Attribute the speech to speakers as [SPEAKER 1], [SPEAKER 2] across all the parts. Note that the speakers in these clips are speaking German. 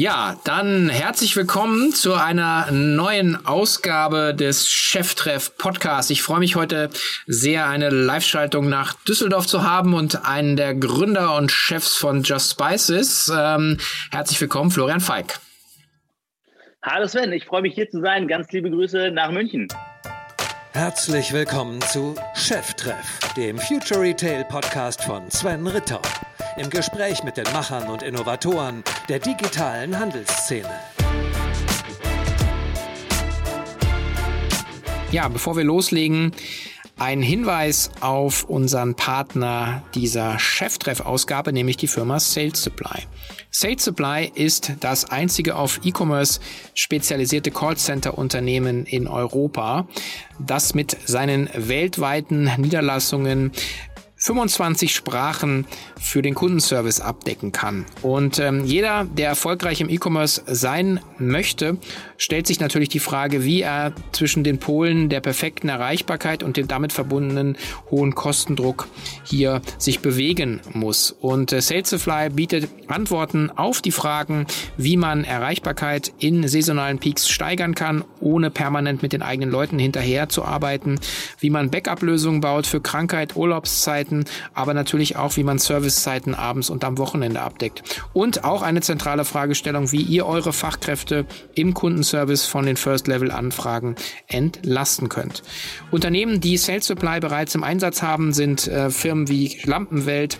[SPEAKER 1] Ja, dann herzlich willkommen zu einer neuen Ausgabe des Cheftreff Podcasts. Ich freue mich heute sehr, eine Live-Schaltung nach Düsseldorf zu haben und einen der Gründer und Chefs von Just Spices. Ähm, herzlich willkommen, Florian Feig.
[SPEAKER 2] Hallo Sven, ich freue mich hier zu sein. Ganz liebe Grüße nach München.
[SPEAKER 3] Herzlich willkommen zu Cheftreff, dem Future Retail Podcast von Sven Ritter im Gespräch mit den Machern und Innovatoren der digitalen Handelsszene.
[SPEAKER 1] Ja, bevor wir loslegen, ein Hinweis auf unseren Partner dieser Cheftreff-Ausgabe, nämlich die Firma Sales Supply. Sales Supply ist das einzige auf E-Commerce spezialisierte Callcenter-Unternehmen in Europa, das mit seinen weltweiten Niederlassungen 25 Sprachen für den Kundenservice abdecken kann. Und ähm, jeder, der erfolgreich im E-Commerce sein möchte, stellt sich natürlich die Frage, wie er zwischen den Polen der perfekten Erreichbarkeit und dem damit verbundenen hohen Kostendruck hier sich bewegen muss. Und äh, Salesify bietet Antworten auf die Fragen, wie man Erreichbarkeit in saisonalen Peaks steigern kann, ohne permanent mit den eigenen Leuten hinterher zu arbeiten, wie man Backup-Lösungen baut für Krankheit, Urlaubszeiten, Zeiten, aber natürlich auch, wie man Servicezeiten abends und am Wochenende abdeckt. Und auch eine zentrale Fragestellung, wie ihr eure Fachkräfte im Kundenservice von den First-Level-Anfragen entlasten könnt. Unternehmen, die Sales Supply bereits im Einsatz haben, sind äh, Firmen wie Lampenwelt,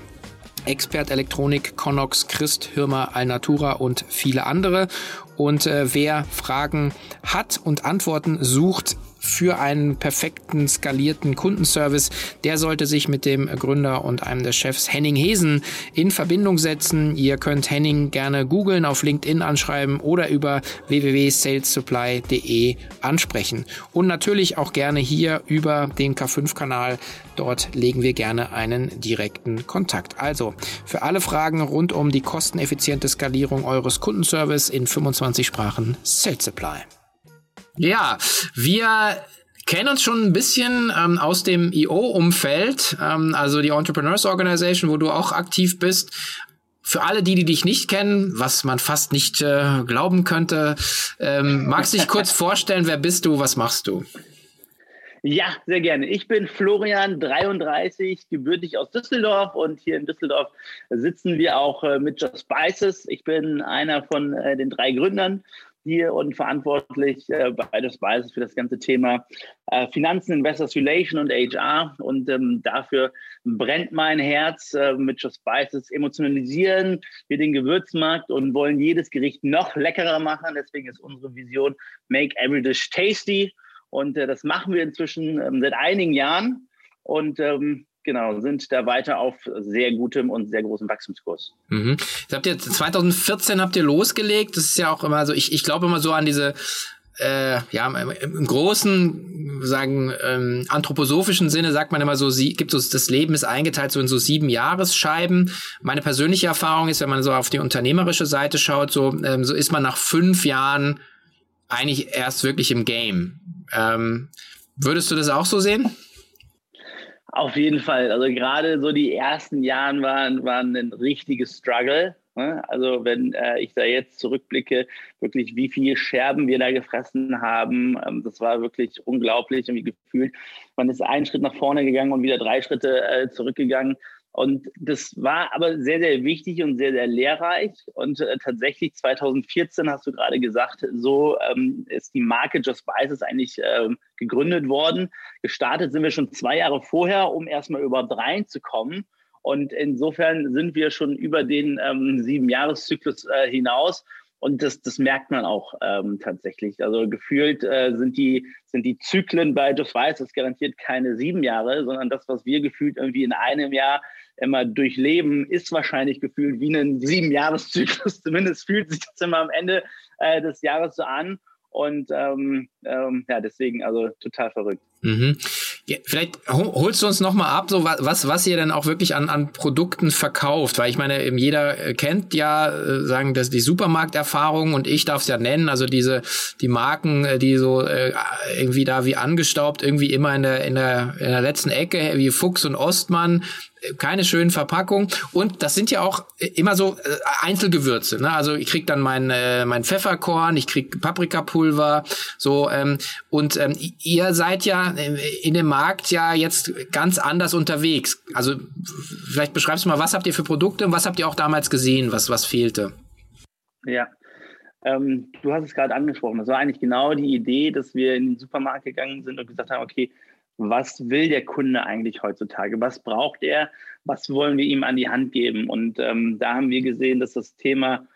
[SPEAKER 1] Expert Elektronik, Connox, Christ, Hirmer, Alnatura und viele andere. Und äh, wer Fragen hat und Antworten sucht, für einen perfekten skalierten Kundenservice, der sollte sich mit dem Gründer und einem der Chefs Henning Hesen in Verbindung setzen. Ihr könnt Henning gerne googeln, auf LinkedIn anschreiben oder über www.salessupply.de ansprechen. Und natürlich auch gerne hier über den K5-Kanal. Dort legen wir gerne einen direkten Kontakt. Also für alle Fragen rund um die kosteneffiziente Skalierung eures Kundenservice in 25 Sprachen Sales Supply. Ja, wir kennen uns schon ein bisschen ähm, aus dem IO-Umfeld, ähm, also die Entrepreneurs Organization, wo du auch aktiv bist. Für alle die, die dich nicht kennen, was man fast nicht äh, glauben könnte, ähm, magst du dich kurz vorstellen, wer bist du, was machst du?
[SPEAKER 2] Ja, sehr gerne. Ich bin Florian, 33, gebürtig aus Düsseldorf und hier in Düsseldorf sitzen wir auch äh, mit Just Spices. Ich bin einer von äh, den drei Gründern hier und verantwortlich äh, bei des Spices für das ganze Thema äh, Finanzen, Investors Relation und HR. Und ähm, dafür brennt mein Herz äh, mit Just Spices. Emotionalisieren wir den Gewürzmarkt und wollen jedes Gericht noch leckerer machen. Deswegen ist unsere Vision Make Every Dish Tasty. Und äh, das machen wir inzwischen ähm, seit einigen Jahren. Und ähm, genau, sind da weiter auf sehr gutem und sehr großem Wachstumskurs.
[SPEAKER 1] Mhm. Habt ihr 2014 habt ihr losgelegt. Das ist ja auch immer so, ich, ich glaube immer so an diese äh, ja, im großen, sagen, ähm, anthroposophischen Sinne sagt man immer so, sie, gibt es, das Leben ist eingeteilt so in so sieben Jahresscheiben. Meine persönliche Erfahrung ist, wenn man so auf die unternehmerische Seite schaut, so, ähm, so ist man nach fünf Jahren eigentlich erst wirklich im Game. Ähm, würdest du das auch so sehen?
[SPEAKER 2] Auf jeden Fall. Also gerade so die ersten Jahren waren, waren ein richtiges Struggle. Ne? Also wenn äh, ich da jetzt zurückblicke, wirklich wie viele Scherben wir da gefressen haben, ähm, das war wirklich unglaublich irgendwie gefühlt. Man ist einen Schritt nach vorne gegangen und wieder drei Schritte äh, zurückgegangen. Und das war aber sehr, sehr wichtig und sehr, sehr lehrreich. Und äh, tatsächlich 2014 hast du gerade gesagt, so ähm, ist die Marke Just Spices eigentlich ähm, gegründet worden. Gestartet sind wir schon zwei Jahre vorher, um erstmal überhaupt reinzukommen. Und insofern sind wir schon über den ähm, sieben Jahreszyklus äh, hinaus. Und das, das merkt man auch ähm, tatsächlich. Also gefühlt äh, sind, die, sind die Zyklen bei Just Spices garantiert keine sieben Jahre, sondern das, was wir gefühlt irgendwie in einem Jahr immer durchleben, ist wahrscheinlich gefühlt wie ein Sieben-Jahres-Zyklus. Zumindest fühlt sich das immer am Ende äh, des Jahres so an. Und ähm, ähm, ja, deswegen also total verrückt.
[SPEAKER 1] Mhm. Ja, vielleicht holst du uns noch mal ab, so was, was ihr denn auch wirklich an, an Produkten verkauft, weil ich meine, jeder äh, kennt ja, äh, sagen das die Supermarkterfahrung und ich darf es ja nennen, also diese die Marken, äh, die so irgendwie da wie angestaubt irgendwie immer in der in der in der letzten Ecke wie Fuchs und Ostmann keine schönen Verpackungen. Und das sind ja auch immer so äh, Einzelgewürze. Ne? Also ich krieg dann mein, äh, mein Pfefferkorn, ich krieg Paprikapulver, so ähm, und ähm, ihr seid ja in dem Markt ja jetzt ganz anders unterwegs. Also vielleicht beschreibst du mal, was habt ihr für Produkte und was habt ihr auch damals gesehen, was was fehlte?
[SPEAKER 2] Ja, ähm, du hast es gerade angesprochen. Das war eigentlich genau die Idee, dass wir in den Supermarkt gegangen sind und gesagt haben, okay, was will der Kunde eigentlich heutzutage? Was braucht er? Was wollen wir ihm an die Hand geben? Und ähm, da haben wir gesehen, dass das Thema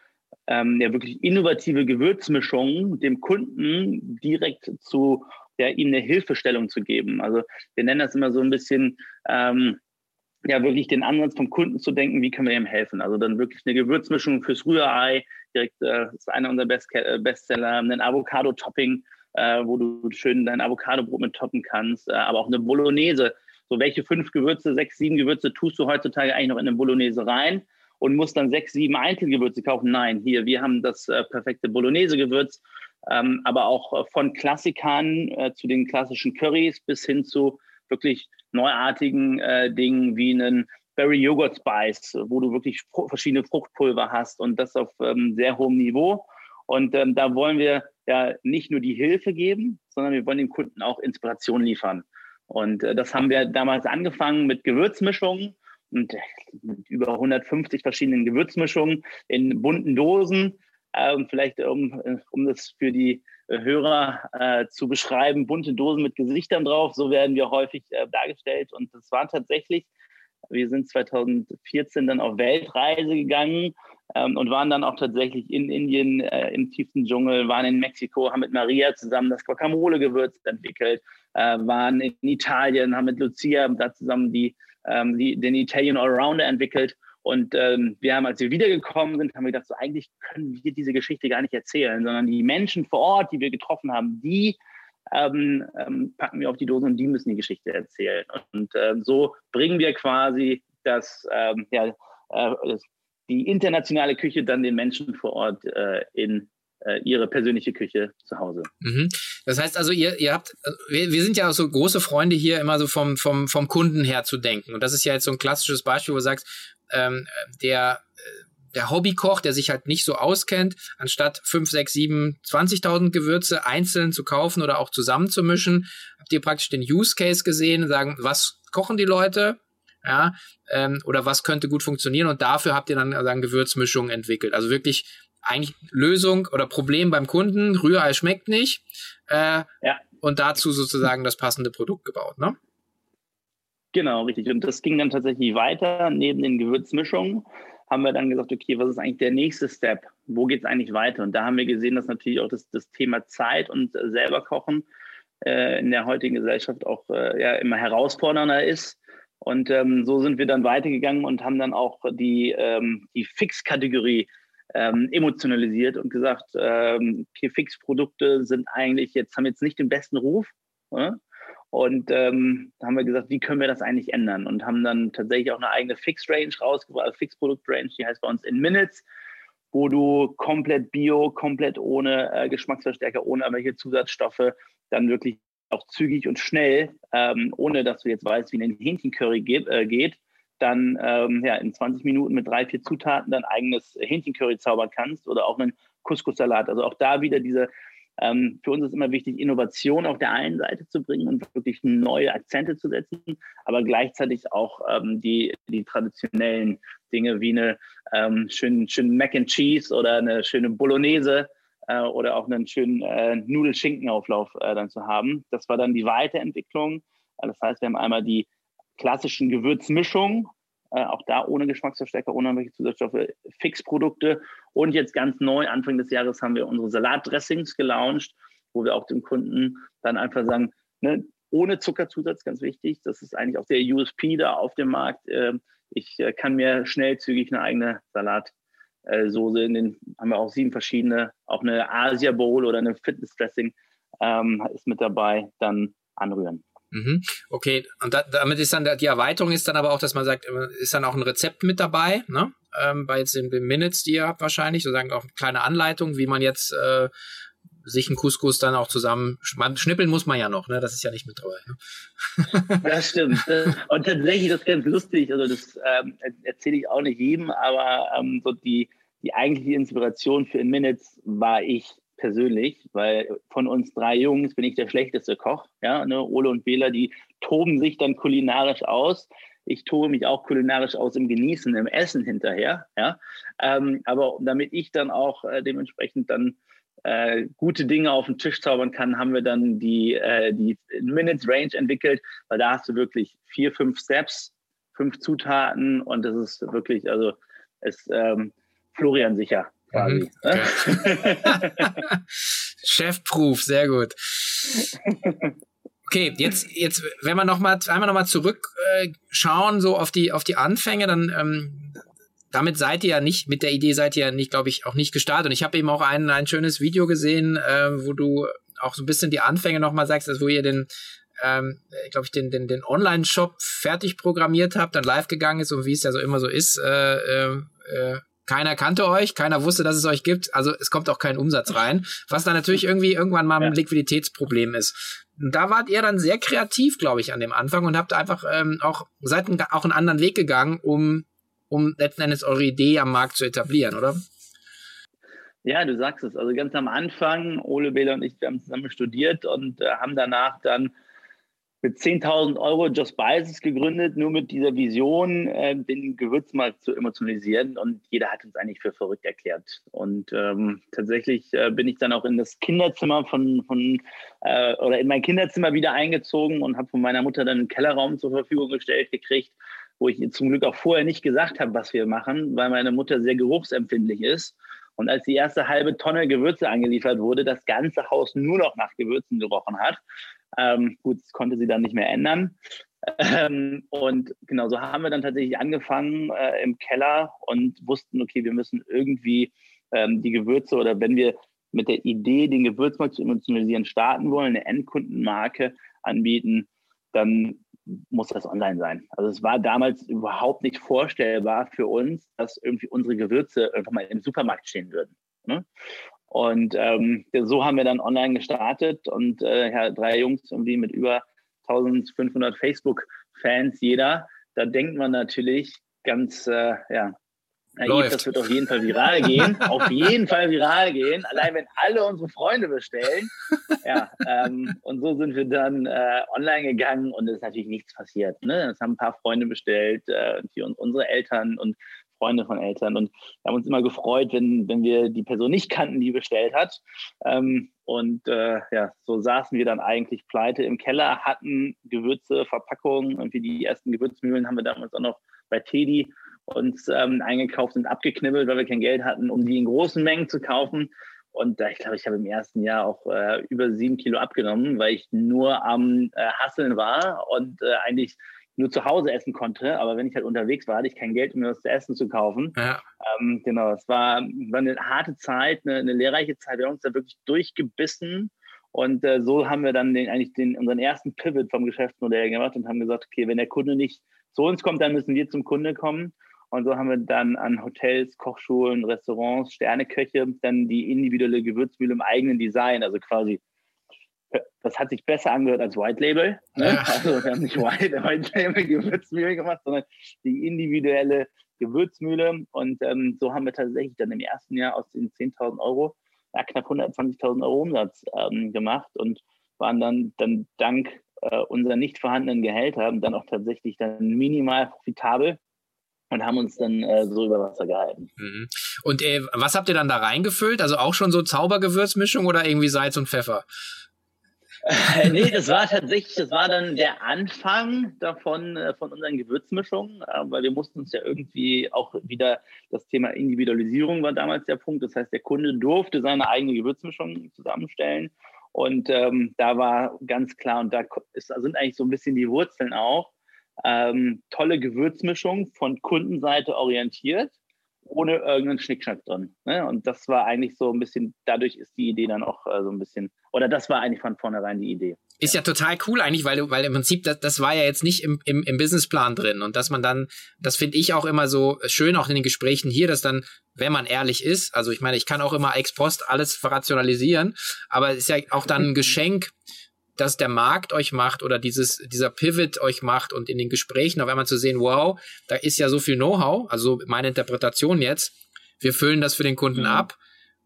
[SPEAKER 2] ähm, ja wirklich innovative Gewürzmischungen dem Kunden direkt zu ja, ihm eine Hilfestellung zu geben. Also wir nennen das immer so ein bisschen ähm, ja wirklich den Ansatz vom Kunden zu denken, wie können wir ihm helfen? Also dann wirklich eine Gewürzmischung fürs Rührei, direkt äh, ist einer unserer Best äh, Bestseller, ein Avocado-Topping äh, wo du schön dein Avocadobrot mit toppen kannst, äh, aber auch eine Bolognese. So, welche fünf Gewürze, sechs, sieben Gewürze tust du heutzutage eigentlich noch in eine Bolognese rein und musst dann sechs, sieben Einzelgewürze kaufen? Nein, hier, wir haben das äh, perfekte Bolognese-Gewürz, ähm, aber auch äh, von Klassikern äh, zu den klassischen Currys bis hin zu wirklich neuartigen äh, Dingen wie einen Berry Yogurt Spice, wo du wirklich verschiedene Fruchtpulver hast und das auf ähm, sehr hohem Niveau. Und ähm, da wollen wir ja nicht nur die Hilfe geben, sondern wir wollen dem Kunden auch Inspiration liefern. Und äh, das haben wir damals angefangen mit Gewürzmischungen und mit über 150 verschiedenen Gewürzmischungen in bunten Dosen. Äh, vielleicht, um, um das für die äh, Hörer äh, zu beschreiben, bunte Dosen mit Gesichtern drauf, so werden wir häufig äh, dargestellt. Und das war tatsächlich, wir sind 2014 dann auf Weltreise gegangen ähm, und waren dann auch tatsächlich in Indien äh, im tiefsten Dschungel, waren in Mexiko, haben mit Maria zusammen das Guacamole-Gewürz entwickelt, äh, waren in Italien, haben mit Lucia da zusammen die, ähm, die, den Italian Allrounder entwickelt. Und ähm, wir haben, als wir wiedergekommen sind, haben wir gedacht, so eigentlich können wir diese Geschichte gar nicht erzählen, sondern die Menschen vor Ort, die wir getroffen haben, die ähm, ähm, packen wir auf die Dose und die müssen die Geschichte erzählen. Und äh, so bringen wir quasi das, ähm, ja, äh, das die internationale Küche dann den Menschen vor Ort äh, in äh, ihre persönliche Küche zu Hause.
[SPEAKER 1] Mhm. Das heißt also, ihr, ihr habt, wir, wir sind ja auch so große Freunde hier, immer so vom, vom, vom Kunden her zu denken. Und das ist ja jetzt so ein klassisches Beispiel, wo du sagst, ähm, der, der Hobbykoch, der sich halt nicht so auskennt, anstatt 5, 6, 7, 20.000 Gewürze einzeln zu kaufen oder auch zusammenzumischen, habt ihr praktisch den Use Case gesehen und sagen, was kochen die Leute? Ja, ähm, oder was könnte gut funktionieren und dafür habt ihr dann, dann Gewürzmischungen entwickelt. Also wirklich eigentlich Lösung oder Problem beim Kunden, Rührei schmeckt nicht äh, ja. und dazu sozusagen das passende Produkt gebaut, ne?
[SPEAKER 2] Genau, richtig. Und das ging dann tatsächlich weiter. Neben den Gewürzmischungen haben wir dann gesagt, okay, was ist eigentlich der nächste Step? Wo geht es eigentlich weiter? Und da haben wir gesehen, dass natürlich auch das, das Thema Zeit und äh, selber kochen äh, in der heutigen Gesellschaft auch äh, ja, immer herausfordernder ist. Und ähm, so sind wir dann weitergegangen und haben dann auch die, ähm, die Fix-Kategorie ähm, emotionalisiert und gesagt, ähm, okay, Fix-Produkte sind eigentlich jetzt, haben jetzt nicht den besten Ruf. Oder? Und ähm, da haben wir gesagt, wie können wir das eigentlich ändern? Und haben dann tatsächlich auch eine eigene Fix-Range rausgebracht, also Fix-Produkt-Range, die heißt bei uns in Minutes, wo du komplett bio, komplett ohne äh, Geschmacksverstärker, ohne irgendwelche Zusatzstoffe dann wirklich auch zügig und schnell, ähm, ohne dass du jetzt weißt, wie ein Hähnchencurry geht, äh, geht dann ähm, ja, in 20 Minuten mit drei, vier Zutaten dein eigenes Hähnchencurry zaubern kannst oder auch einen Couscous-Salat. Also auch da wieder diese, ähm, für uns ist immer wichtig, Innovation auf der einen Seite zu bringen und wirklich neue Akzente zu setzen, aber gleichzeitig auch ähm, die, die traditionellen Dinge wie eine ähm, schönen, schönen Mac and Cheese oder eine schöne Bolognese äh, oder auch einen schönen äh, Nudelschinkenauflauf äh, dann zu haben. Das war dann die Weiterentwicklung. Äh, das heißt, wir haben einmal die klassischen Gewürzmischungen, äh, auch da ohne Geschmacksverstärker, ohne irgendwelche Zusatzstoffe, Fixprodukte. Und jetzt ganz neu, Anfang des Jahres, haben wir unsere Salatdressings gelauncht, wo wir auch dem Kunden dann einfach sagen, ne, ohne Zuckerzusatz, ganz wichtig. Das ist eigentlich auch der USP da auf dem Markt. Ähm, ich äh, kann mir schnell zügig eine eigene Salat äh, Soße. In den haben wir auch sieben verschiedene, auch eine Asia Bowl oder eine Fitness Dressing ähm, ist mit dabei, dann anrühren.
[SPEAKER 1] Mhm. Okay, und da, damit ist dann die Erweiterung ist dann aber auch, dass man sagt, ist dann auch ein Rezept mit dabei, ne? Ähm, bei jetzt den, den Minutes, die ihr habt wahrscheinlich, sozusagen auch eine kleine Anleitung, wie man jetzt äh, sich einen Couscous dann auch zusammen, man, schnippeln muss man ja noch, ne? Das ist ja nicht mit dabei.
[SPEAKER 2] Ne? Das stimmt. Und tatsächlich, das ist ganz lustig, also das ähm, erzähle ich auch nicht jedem, aber ähm, so die, die eigentliche Inspiration für In Minutes war ich persönlich, weil von uns drei Jungs bin ich der schlechteste Koch. Ja, ne? Ole und Bela, die toben sich dann kulinarisch aus. Ich tobe mich auch kulinarisch aus im Genießen, im Essen hinterher. Ja, ähm, aber damit ich dann auch äh, dementsprechend dann äh, gute Dinge auf den Tisch zaubern kann, haben wir dann die, äh, die Minutes Range entwickelt, weil da hast du wirklich vier, fünf Steps, fünf Zutaten und das ist wirklich, also es ähm, Florian sicher quasi. Mhm.
[SPEAKER 1] Ne? Chefproof, sehr gut. Okay, jetzt, jetzt, wenn wir noch mal, einmal noch mal zurückschauen, äh, so auf die, auf die Anfänge, dann, ähm, damit seid ihr ja nicht, mit der Idee seid ihr ja nicht, glaube ich, auch nicht gestartet. Und ich habe eben auch ein, ein schönes Video gesehen, äh, wo du auch so ein bisschen die Anfänge noch mal sagst, also wo ihr den, ähm, glaube ich, den, den, den Online-Shop fertig programmiert habt, dann live gegangen ist und wie es ja so immer so ist, äh, äh, äh keiner kannte euch, keiner wusste, dass es euch gibt, also es kommt auch kein Umsatz rein, was dann natürlich irgendwie irgendwann mal ein. Liquiditätsproblem ist. Und da wart ihr dann sehr kreativ, glaube ich, an dem Anfang und habt einfach ähm, auch seid ein, auch einen anderen Weg gegangen, um um letzten Endes eure Idee am Markt zu etablieren, oder?
[SPEAKER 2] Ja, du sagst es. Also ganz am Anfang, Ole Bela und ich, wir haben zusammen studiert und äh, haben danach dann mit 10.000 Euro Just Spices gegründet, nur mit dieser Vision, äh, den Gewürzmarkt zu emotionalisieren. Und jeder hat uns eigentlich für verrückt erklärt. Und ähm, tatsächlich äh, bin ich dann auch in das Kinderzimmer von, von äh, oder in mein Kinderzimmer wieder eingezogen und habe von meiner Mutter dann einen Kellerraum zur Verfügung gestellt gekriegt, wo ich ihr zum Glück auch vorher nicht gesagt habe, was wir machen, weil meine Mutter sehr geruchsempfindlich ist. Und als die erste halbe Tonne Gewürze angeliefert wurde, das ganze Haus nur noch nach Gewürzen gerochen hat. Ähm, gut, das konnte sie dann nicht mehr ändern. Ähm, und genau so haben wir dann tatsächlich angefangen äh, im Keller und wussten, okay, wir müssen irgendwie ähm, die Gewürze oder wenn wir mit der Idee, den Gewürzmarkt zu emotionalisieren, starten wollen, eine Endkundenmarke anbieten, dann muss das online sein. Also es war damals überhaupt nicht vorstellbar für uns, dass irgendwie unsere Gewürze einfach mal im Supermarkt stehen würden. Ne? Und ähm, so haben wir dann online gestartet und äh, ja, drei Jungs irgendwie mit über 1500 Facebook-Fans jeder. Da denkt man natürlich ganz, äh, ja, naiv, das wird auf jeden Fall viral gehen. auf jeden Fall viral gehen. Allein wenn alle unsere Freunde bestellen. Ja, ähm, und so sind wir dann äh, online gegangen und es ist natürlich nichts passiert. Ne? Es haben ein paar Freunde bestellt, äh, und unsere Eltern und Freunde von Eltern. Und wir haben uns immer gefreut, wenn, wenn wir die Person nicht kannten, die bestellt hat. Ähm, und äh, ja, so saßen wir dann eigentlich pleite im Keller, hatten Gewürze, Verpackungen, irgendwie die ersten Gewürzmühlen haben wir damals auch noch bei Teddy uns ähm, eingekauft und abgeknibbelt, weil wir kein Geld hatten, um die in großen Mengen zu kaufen. Und äh, ich glaube, ich habe im ersten Jahr auch äh, über sieben Kilo abgenommen, weil ich nur am äh, Hasseln war und äh, eigentlich nur zu Hause essen konnte, aber wenn ich halt unterwegs war, hatte ich kein Geld, um mir was zu essen zu kaufen. Ja. Ähm, genau, es war, war eine harte Zeit, eine, eine, lehrreiche Zeit. Wir haben uns da wirklich durchgebissen und äh, so haben wir dann den, eigentlich den, unseren ersten Pivot vom Geschäftsmodell gemacht und haben gesagt, okay, wenn der Kunde nicht zu uns kommt, dann müssen wir zum Kunde kommen. Und so haben wir dann an Hotels, Kochschulen, Restaurants, Sterneköche dann die individuelle Gewürzmühle im eigenen Design, also quasi das hat sich besser angehört als White Label. Ne? Ja. Also wir haben nicht White, White Label Gewürzmühle gemacht, sondern die individuelle Gewürzmühle. Und ähm, so haben wir tatsächlich dann im ersten Jahr aus den 10.000 Euro ja, knapp 120.000 Euro Umsatz ähm, gemacht und waren dann, dann dank äh, unserer nicht vorhandenen Gehälter dann auch tatsächlich dann minimal profitabel und haben uns dann äh, so über Wasser gehalten.
[SPEAKER 1] Mhm. Und äh, was habt ihr dann da reingefüllt? Also auch schon so Zaubergewürzmischung oder irgendwie Salz und Pfeffer?
[SPEAKER 2] Äh, nee, das war tatsächlich, das war dann der Anfang davon, äh, von unseren Gewürzmischungen, äh, weil wir mussten uns ja irgendwie auch wieder, das Thema Individualisierung war damals der Punkt. Das heißt, der Kunde durfte seine eigene Gewürzmischung zusammenstellen. Und ähm, da war ganz klar, und da ist, sind eigentlich so ein bisschen die Wurzeln auch, ähm, tolle Gewürzmischung von Kundenseite orientiert ohne irgendeinen Schnickschnack drin. Ne? Und das war eigentlich so ein bisschen, dadurch ist die Idee dann auch äh, so ein bisschen, oder das war eigentlich von vornherein die Idee.
[SPEAKER 1] ist ja total cool eigentlich, weil, weil im Prinzip, das, das war ja jetzt nicht im, im, im Businessplan drin. Und dass man dann, das finde ich auch immer so schön, auch in den Gesprächen hier, dass dann, wenn man ehrlich ist, also ich meine, ich kann auch immer ex post alles rationalisieren, aber es ist ja auch dann ein Geschenk, dass der Markt euch macht oder dieses, dieser Pivot euch macht und in den Gesprächen auf einmal zu sehen, wow, da ist ja so viel Know-how, also meine Interpretation jetzt, wir füllen das für den Kunden mhm. ab.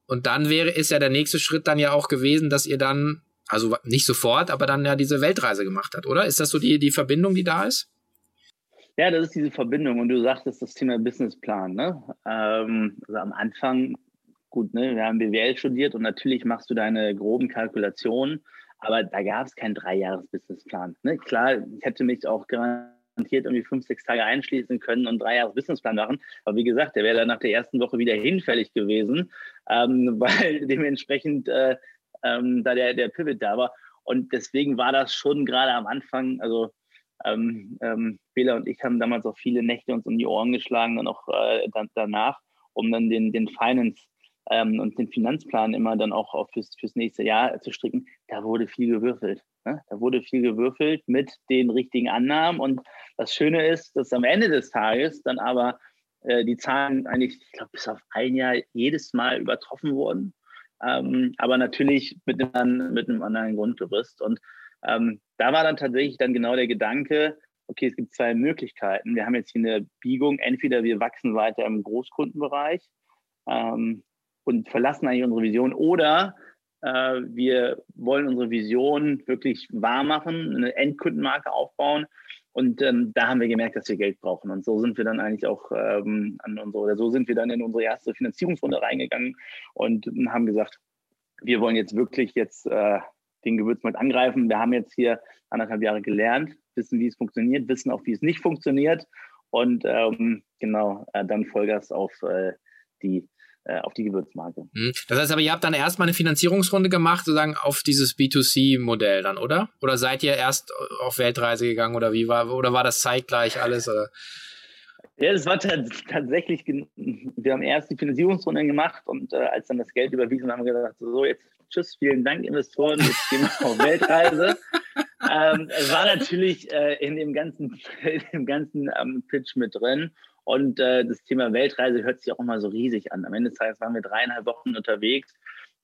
[SPEAKER 1] Und dann wäre, ist ja der nächste Schritt dann ja auch gewesen, dass ihr dann also nicht sofort, aber dann ja diese Weltreise gemacht hat, oder? Ist das so die, die Verbindung, die da ist?
[SPEAKER 2] Ja, das ist diese Verbindung. Und du sagtest das Thema Businessplan. Ne? Ähm, also am Anfang, gut, ne, wir haben BWL studiert und natürlich machst du deine groben Kalkulationen, aber da gab es keinen Dreijahres-Businessplan. Ne? Klar, ich hätte mich auch garantiert irgendwie fünf, sechs Tage einschließen können und drei Jahre Businessplan machen. Aber wie gesagt, der wäre dann nach der ersten Woche wieder hinfällig gewesen, ähm, weil dementsprechend äh, ähm, da der, der Pivot da war. Und deswegen war das schon gerade am Anfang, also ähm, ähm, Bela und ich haben damals auch viele Nächte uns um die Ohren geschlagen, dann auch äh, dann, danach, um dann den, den Finance ähm, und den Finanzplan immer dann auch, fürs, fürs nächste Jahr zu stricken. Da wurde viel gewürfelt. Ne? Da wurde viel gewürfelt mit den richtigen Annahmen. Und das Schöne ist, dass am Ende des Tages dann aber äh, die Zahlen eigentlich, ich glaube, bis auf ein Jahr jedes Mal übertroffen wurden ähm, aber natürlich mit einem, mit einem anderen Grundgerüst. Und ähm, da war dann tatsächlich dann genau der Gedanke, okay, es gibt zwei Möglichkeiten. Wir haben jetzt hier eine Biegung. Entweder wir wachsen weiter im Großkundenbereich ähm, und verlassen eigentlich unsere Vision oder äh, wir wollen unsere Vision wirklich wahr machen, eine Endkundenmarke aufbauen und ähm, da haben wir gemerkt, dass wir Geld brauchen. Und so sind wir dann eigentlich auch ähm, an unsere, oder so sind wir dann in unsere erste Finanzierungsrunde reingegangen und haben gesagt, wir wollen jetzt wirklich jetzt äh, den Gewürzmarkt angreifen. Wir haben jetzt hier anderthalb Jahre gelernt, wissen, wie es funktioniert, wissen auch, wie es nicht funktioniert. Und ähm, genau, äh, dann Vollgas auf äh, die äh, auf die Gewürzmarke.
[SPEAKER 1] Mhm. Das heißt aber, ihr habt dann erstmal eine Finanzierungsrunde gemacht, sozusagen auf dieses B2C-Modell dann, oder? Oder seid ihr erst auf Weltreise gegangen oder wie war, oder war das zeitgleich alles? Oder?
[SPEAKER 2] Ja, es war tatsächlich, wir haben erst die Finanzierungsrunde gemacht und äh, als dann das Geld überwiesen haben wir gesagt, so jetzt tschüss, vielen Dank Investoren, jetzt gehen wir auf Weltreise. ähm, es war natürlich äh, in dem ganzen, in dem ganzen ähm, Pitch mit drin und äh, das Thema Weltreise hört sich auch immer so riesig an. Am Ende des Tages waren wir dreieinhalb Wochen unterwegs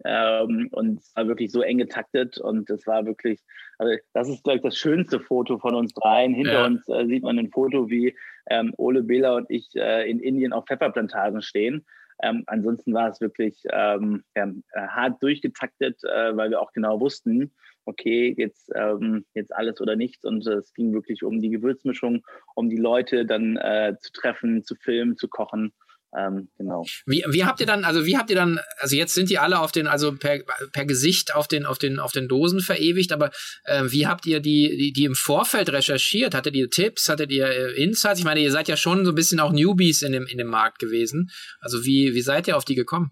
[SPEAKER 2] ähm, und es war wirklich so eng getaktet und es war wirklich, also das ist, glaube ich, das schönste Foto von uns dreien. Hinter ja. uns äh, sieht man ein Foto, wie ähm, Ole Bela und ich äh, in Indien auf Pfefferplantagen stehen. Ähm, ansonsten war es wirklich ähm, ja, hart durchgetaktet, äh, weil wir auch genau wussten, okay, jetzt, ähm, jetzt alles oder nichts. Und es ging wirklich um die Gewürzmischung, um die Leute dann äh, zu treffen, zu filmen, zu kochen. Ähm, genau.
[SPEAKER 1] Wie, wie habt ihr dann, also wie habt ihr dann, also jetzt sind die alle auf den, also per, per Gesicht auf den, auf den, auf den Dosen verewigt, aber äh, wie habt ihr die, die, die im Vorfeld recherchiert? Hattet ihr Tipps? Hattet ihr äh, Insights? Ich meine, ihr seid ja schon so ein bisschen auch Newbies in dem, in dem Markt gewesen. Also wie, wie seid ihr auf die gekommen?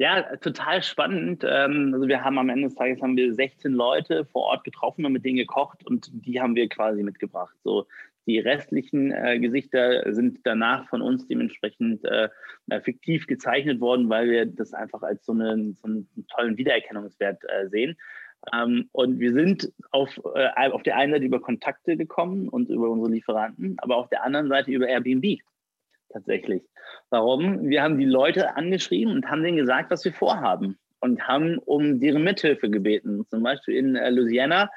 [SPEAKER 2] Ja, total spannend. Ähm, also wir haben am Ende des Tages haben wir 16 Leute vor Ort getroffen und mit denen gekocht und die haben wir quasi mitgebracht. So die restlichen äh, Gesichter sind danach von uns dementsprechend äh, fiktiv gezeichnet worden, weil wir das einfach als so, eine, so einen tollen Wiedererkennungswert äh, sehen. Ähm, und wir sind auf, äh, auf der einen Seite über Kontakte gekommen und über unsere Lieferanten, aber auf der anderen Seite über Airbnb tatsächlich. Warum? Wir haben die Leute angeschrieben und haben denen gesagt, was wir vorhaben und haben um deren Mithilfe gebeten. Zum Beispiel in äh, Louisiana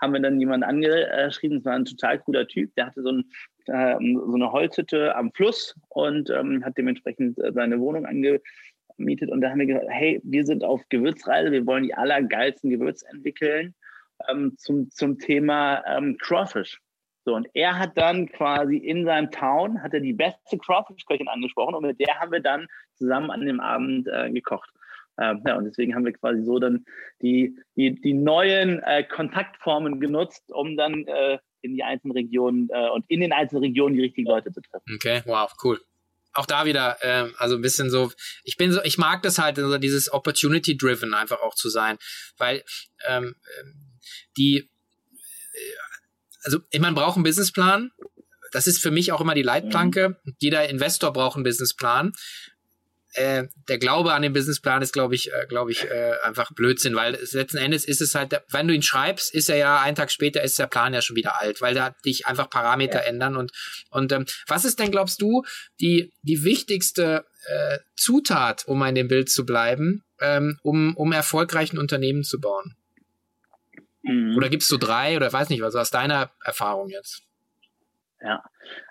[SPEAKER 2] haben wir dann jemanden angeschrieben, das war ein total cooler Typ, der hatte so, ein, äh, so eine Holzhütte am Fluss und ähm, hat dementsprechend äh, seine Wohnung angemietet. Und da haben wir gesagt, hey, wir sind auf Gewürzreise, wir wollen die allergeilsten Gewürze entwickeln ähm, zum, zum Thema ähm, Crawfish. So, und er hat dann quasi in seinem Town, hat er die beste Crawfish-Köchin angesprochen und mit der haben wir dann zusammen an dem Abend äh, gekocht. Ähm, ja, und deswegen haben wir quasi so dann die, die, die neuen äh, Kontaktformen genutzt, um dann äh, in die einzelnen Regionen äh, und in den einzelnen Regionen die richtigen Leute zu treffen.
[SPEAKER 1] Okay, wow, cool. Auch da wieder, äh, also ein bisschen so, ich bin so, ich mag das halt, also dieses Opportunity-driven einfach auch zu sein, weil ähm, die also man braucht einen Businessplan. Das ist für mich auch immer die Leitplanke. Mhm. Jeder Investor braucht einen Businessplan. Äh, der Glaube an den Businessplan ist, glaube ich, äh, glaube ich, äh, einfach Blödsinn, weil es, letzten Endes ist es halt, wenn du ihn schreibst, ist er ja einen Tag später ist der Plan ja schon wieder alt, weil da dich einfach Parameter ja. ändern und und ähm, was ist denn, glaubst du, die die wichtigste äh, Zutat, um in dem Bild zu bleiben, ähm, um um erfolgreich ein Unternehmen zu bauen? Mhm. Oder gibst du drei oder weiß nicht, was aus deiner Erfahrung jetzt?
[SPEAKER 2] Ja,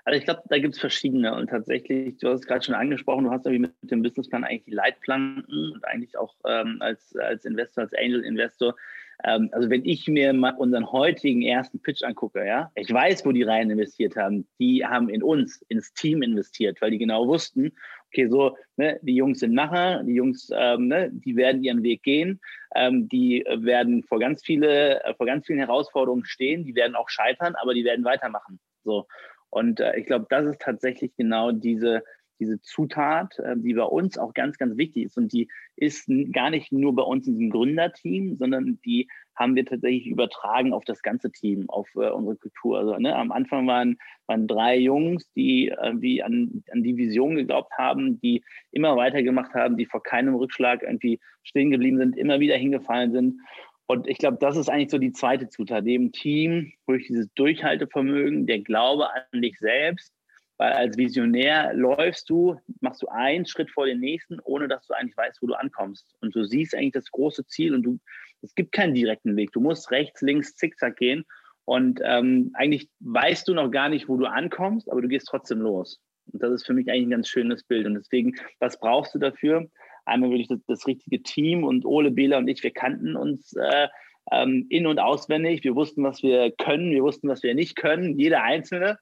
[SPEAKER 2] also ich glaube, da gibt es verschiedene und tatsächlich, du hast es gerade schon angesprochen, du hast irgendwie mit dem Businessplan eigentlich Leitplanken und eigentlich auch ähm, als, als Investor, als Angel-Investor. Ähm, also wenn ich mir mal unseren heutigen ersten Pitch angucke, ja, ich weiß, wo die rein investiert haben. Die haben in uns, ins Team investiert, weil die genau wussten, okay, so, ne, die Jungs sind Macher, die Jungs, ähm, ne, die werden ihren Weg gehen, ähm, die werden vor ganz viele, äh, vor ganz vielen Herausforderungen stehen, die werden auch scheitern, aber die werden weitermachen. So. Und äh, ich glaube, das ist tatsächlich genau diese, diese Zutat, äh, die bei uns auch ganz, ganz wichtig ist. Und die ist gar nicht nur bei uns in diesem Gründerteam, sondern die haben wir tatsächlich übertragen auf das ganze Team, auf äh, unsere Kultur. Also ne, am Anfang waren, waren drei Jungs, die irgendwie an, an die Vision geglaubt haben, die immer weitergemacht haben, die vor keinem Rückschlag irgendwie stehen geblieben sind, immer wieder hingefallen sind. Und ich glaube, das ist eigentlich so die zweite Zutat. Neben Team, durch dieses Durchhaltevermögen, der Glaube an dich selbst, weil als Visionär läufst du, machst du einen Schritt vor den nächsten, ohne dass du eigentlich weißt, wo du ankommst. Und du siehst eigentlich das große Ziel und du, es gibt keinen direkten Weg. Du musst rechts, links, zickzack gehen. Und ähm, eigentlich weißt du noch gar nicht, wo du ankommst, aber du gehst trotzdem los. Und das ist für mich eigentlich ein ganz schönes Bild. Und deswegen, was brauchst du dafür? Einmal wirklich das, das richtige Team und Ole, Bela und ich, wir kannten uns äh, ähm, in- und auswendig. Wir wussten, was wir können, wir wussten, was wir nicht können, jeder Einzelne.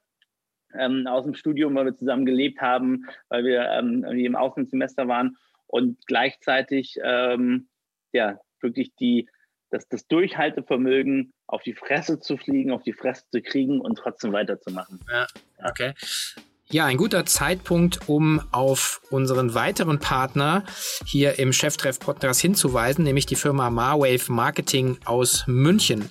[SPEAKER 2] Ähm, aus dem Studium, weil wir zusammen gelebt haben, weil wir ähm, im Auslandssemester waren und gleichzeitig ähm, ja wirklich die, das, das Durchhaltevermögen, auf die Fresse zu fliegen, auf die Fresse zu kriegen und trotzdem weiterzumachen.
[SPEAKER 1] Ja, okay. Ja, ein guter Zeitpunkt, um auf unseren weiteren Partner hier im Cheftreff-Podcast hinzuweisen, nämlich die Firma Marwave Marketing aus München.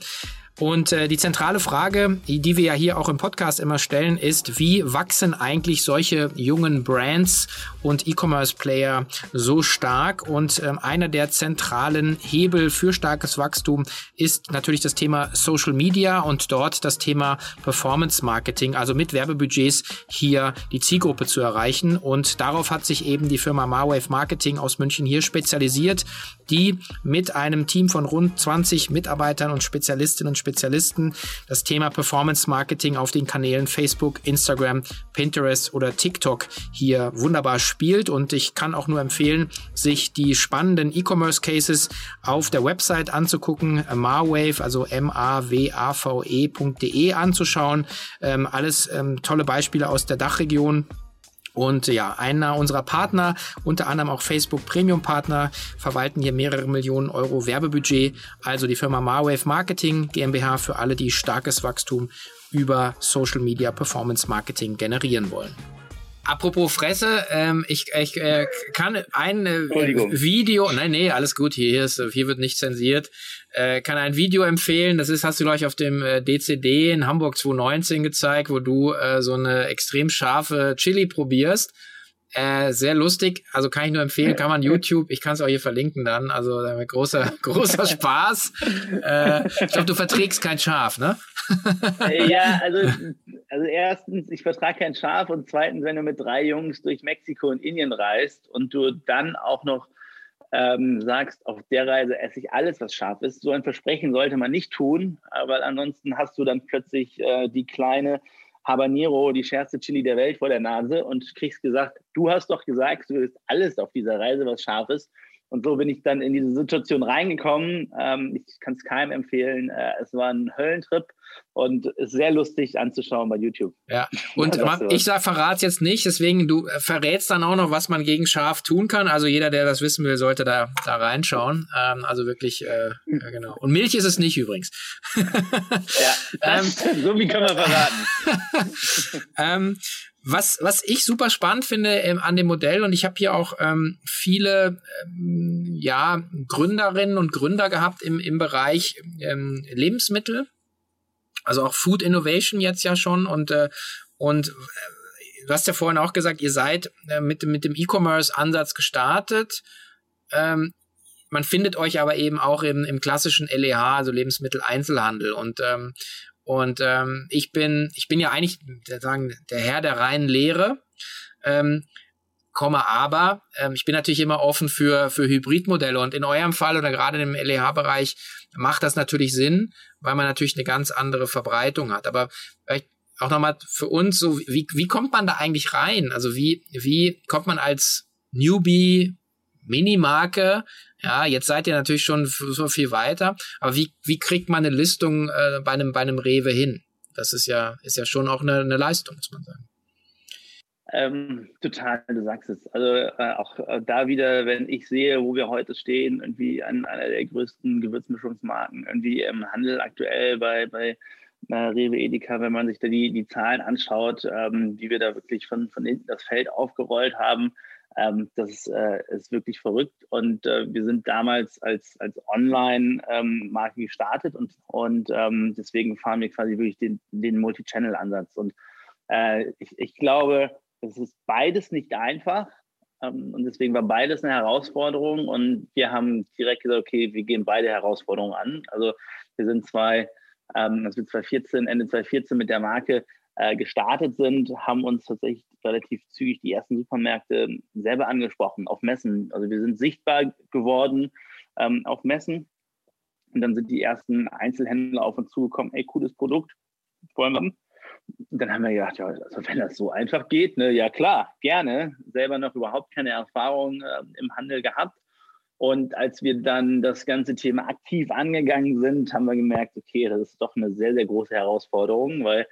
[SPEAKER 1] Und äh, die zentrale Frage, die wir ja hier auch im Podcast immer stellen, ist, wie wachsen eigentlich solche jungen Brands und E-Commerce-Player so stark? Und ähm, einer der zentralen Hebel für starkes Wachstum ist natürlich das Thema Social Media und dort das Thema Performance Marketing, also mit Werbebudgets hier die Zielgruppe zu erreichen. Und darauf hat sich eben die Firma Marwave Marketing aus München hier spezialisiert, die mit einem Team von rund 20 Mitarbeitern und Spezialistinnen und Spezialisten das Thema Performance Marketing auf den Kanälen Facebook, Instagram, Pinterest oder TikTok hier wunderbar spielt. Und ich kann auch nur empfehlen, sich die spannenden E-Commerce Cases auf der Website anzugucken, Marwave, also M-A-W-A-V-E.de e anzuschauen. Ähm, alles ähm, tolle Beispiele aus der Dachregion. Und ja, einer unserer Partner, unter anderem auch Facebook Premium Partner, verwalten hier mehrere Millionen Euro Werbebudget. Also die Firma Marwave Marketing GmbH für alle, die starkes Wachstum über Social Media Performance Marketing generieren wollen. Apropos Fresse, ähm, ich, ich äh, kann ein äh, Video, nein, nee, alles gut, hier, ist, hier wird nicht zensiert, äh, kann ein Video empfehlen, das ist, hast du gleich auf dem äh, DCD in Hamburg 2019 gezeigt, wo du äh, so eine extrem scharfe Chili probierst äh, sehr lustig, also kann ich nur empfehlen, kann man YouTube, ich kann es auch hier verlinken dann, also äh, großer, großer Spaß. äh, ich glaube, du verträgst kein Schaf, ne?
[SPEAKER 2] Äh, ja, also, also erstens, ich vertrage kein Schaf und zweitens, wenn du mit drei Jungs durch Mexiko und Indien reist und du dann auch noch ähm, sagst, auf der Reise esse ich alles, was scharf ist, so ein Versprechen sollte man nicht tun, weil ansonsten hast du dann plötzlich äh, die kleine Habanero, die schärfste Chili der Welt, vor der Nase und kriegst gesagt, du hast doch gesagt, du willst alles auf dieser Reise, was scharf ist. Und so bin ich dann in diese Situation reingekommen. Ähm, ich kann es keinem empfehlen. Äh, es war ein Höllentrip und ist sehr lustig anzuschauen bei YouTube.
[SPEAKER 1] Ja, und ja, ich sag, verrat's jetzt nicht, deswegen du äh, verrätst dann auch noch, was man gegen Schaf tun kann. Also jeder, der das wissen will, sollte da, da reinschauen. Ähm, also wirklich, äh, ja, genau. Und Milch ist es nicht übrigens.
[SPEAKER 2] ja, ähm, so wie können wir verraten.
[SPEAKER 1] ähm, was, was ich super spannend finde ähm, an dem Modell, und ich habe hier auch ähm, viele ähm, ja, Gründerinnen und Gründer gehabt im, im Bereich ähm, Lebensmittel, also auch Food Innovation jetzt ja schon und, äh, und äh, du hast ja vorhin auch gesagt, ihr seid äh, mit, mit dem E-Commerce-Ansatz gestartet. Ähm, man findet euch aber eben auch im, im klassischen LEH, also Lebensmitteleinzelhandel. Und, ähm, und ähm, ich bin, ich bin ja eigentlich der, sagen, der Herr der reinen Lehre. Ähm, komme aber, ähm, ich bin natürlich immer offen für, für Hybridmodelle und in eurem Fall oder gerade im LEH-Bereich macht das natürlich Sinn, weil man natürlich eine ganz andere Verbreitung hat. Aber vielleicht auch nochmal für uns, so wie, wie kommt man da eigentlich rein? Also wie, wie kommt man als Newbie, Minimarke, ja, jetzt seid ihr natürlich schon so viel weiter, aber wie, wie kriegt man eine Listung äh, bei, einem, bei einem Rewe hin? Das ist ja, ist ja schon auch eine, eine Leistung, muss man sagen.
[SPEAKER 2] Ähm, total, du sagst es. Also äh, auch äh, da wieder, wenn ich sehe, wo wir heute stehen, irgendwie an einer der größten Gewürzmischungsmarken, irgendwie im Handel aktuell bei, bei äh, Rewe Edeka, wenn man sich da die, die Zahlen anschaut, ähm, wie wir da wirklich von, von hinten das Feld aufgerollt haben, ähm, das ist, äh, ist, wirklich verrückt. Und äh, wir sind damals als, als Online-Marke ähm, gestartet und, und ähm, deswegen fahren wir quasi wirklich den, den Multi-Channel-Ansatz. Und äh, ich, ich glaube, es ist beides nicht einfach. Ähm, und deswegen war beides eine Herausforderung. Und wir haben direkt gesagt, okay, wir gehen beide Herausforderungen an. Also wir sind zwei, ähm, als wir 2014, Ende 2014 mit der Marke äh, gestartet sind, haben uns tatsächlich relativ zügig die ersten Supermärkte selber angesprochen auf Messen. Also wir sind sichtbar geworden ähm, auf Messen. Und dann sind die ersten Einzelhändler auf uns zugekommen, ey, cooles Produkt, wollen wir dann haben wir gedacht, ja, also wenn das so einfach geht, ne, ja klar, gerne. Selber noch überhaupt keine Erfahrung äh, im Handel gehabt. Und als wir dann das ganze Thema aktiv angegangen sind, haben wir gemerkt, okay, das ist doch eine sehr, sehr große Herausforderung, weil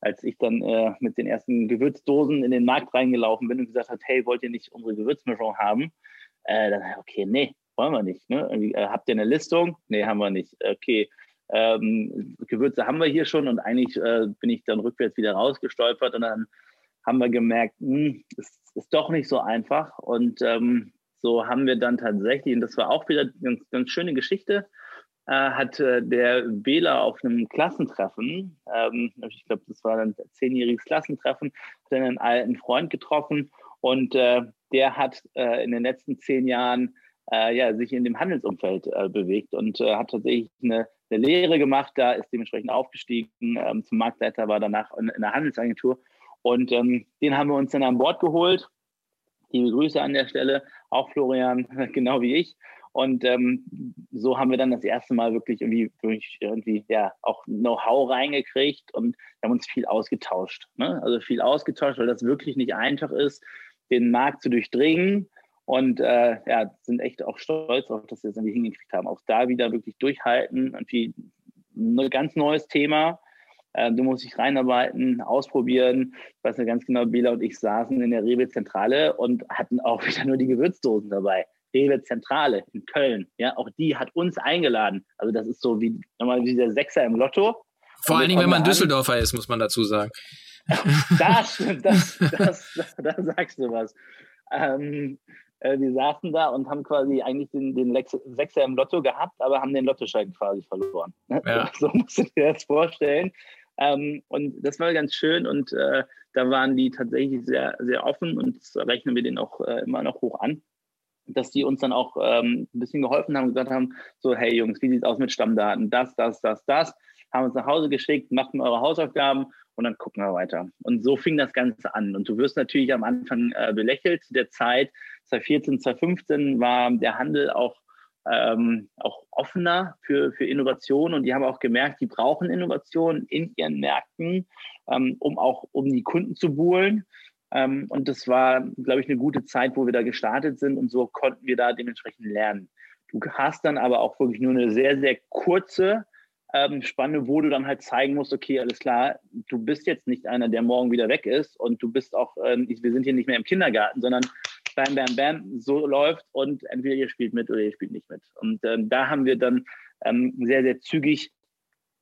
[SPEAKER 2] als ich dann äh, mit den ersten Gewürzdosen in den Markt reingelaufen bin und gesagt habe, hey, wollt ihr nicht unsere Gewürzmischung haben? Äh, dann, okay, nee, wollen wir nicht. Ne? Äh, habt ihr eine Listung? Nee, haben wir nicht. Okay, ähm, Gewürze haben wir hier schon und eigentlich äh, bin ich dann rückwärts wieder rausgestolpert und dann haben wir gemerkt, hm, es ist doch nicht so einfach und ähm, so haben wir dann tatsächlich, und das war auch wieder eine ganz, ganz schöne Geschichte, hat äh, der Bela auf einem Klassentreffen, ähm, ich glaube, das war ein zehnjähriges Klassentreffen, hat einen alten Freund getroffen und äh, der hat äh, in den letzten zehn Jahren äh, ja, sich in dem Handelsumfeld äh, bewegt und hat tatsächlich eine eine Lehre gemacht, da ist dementsprechend aufgestiegen ähm, zum Marktleiter, war danach in, in der Handelsagentur. Und ähm, den haben wir uns dann an Bord geholt. Liebe Grüße an der Stelle, auch Florian, genau wie ich. Und ähm, so haben wir dann das erste Mal wirklich irgendwie, irgendwie ja, auch Know-how reingekriegt und haben uns viel ausgetauscht. Ne? Also viel ausgetauscht, weil das wirklich nicht einfach ist, den Markt zu durchdringen und äh, ja, sind echt auch stolz auf, dass wir es irgendwie hingekriegt haben. Auch da wieder wirklich durchhalten. Irgendwie ein ganz neues Thema. Äh, du musst dich reinarbeiten, ausprobieren. Ich weiß nicht ganz genau, Bela und ich saßen in der Rewe-Zentrale und hatten auch wieder nur die Gewürzdosen dabei. Rewe-Zentrale in Köln. Ja, auch die hat uns eingeladen. Also das ist so wie nochmal wie der Sechser im Lotto.
[SPEAKER 1] Vor allen Dingen, wenn man Düsseldorfer ist, muss man dazu sagen.
[SPEAKER 2] das, das, das, das, da sagst du was. Ähm, äh, wir saßen da und haben quasi eigentlich den, den Sechser im Lotto gehabt, aber haben den Lottoschein quasi verloren. Ne? Ja. So musst du dir das vorstellen. Ähm, und das war ganz schön und äh, da waren die tatsächlich sehr, sehr offen und das rechnen wir denen auch äh, immer noch hoch an, dass die uns dann auch ähm, ein bisschen geholfen haben gesagt haben, so hey Jungs, wie sieht es aus mit Stammdaten? Das, das, das, das. Haben uns nach Hause geschickt, machten eure Hausaufgaben und dann gucken wir weiter. Und so fing das Ganze an. Und du wirst natürlich am Anfang äh, belächelt. Zu der Zeit, 2014, 2015, war der Handel auch, ähm, auch offener für, für Innovation. Und die haben auch gemerkt, die brauchen Innovation in ihren Märkten, ähm, um auch um die Kunden zu buhlen. Ähm, und das war, glaube ich, eine gute Zeit, wo wir da gestartet sind. Und so konnten wir da dementsprechend lernen. Du hast dann aber auch wirklich nur eine sehr, sehr kurze ähm, Spanne, wo du dann halt zeigen musst, okay, alles klar, du bist jetzt nicht einer, der morgen wieder weg ist und du bist auch, ähm, wir sind hier nicht mehr im Kindergarten, sondern bam, bam, bam, so läuft und entweder ihr spielt mit oder ihr spielt nicht mit. Und ähm, da haben wir dann ähm, sehr, sehr zügig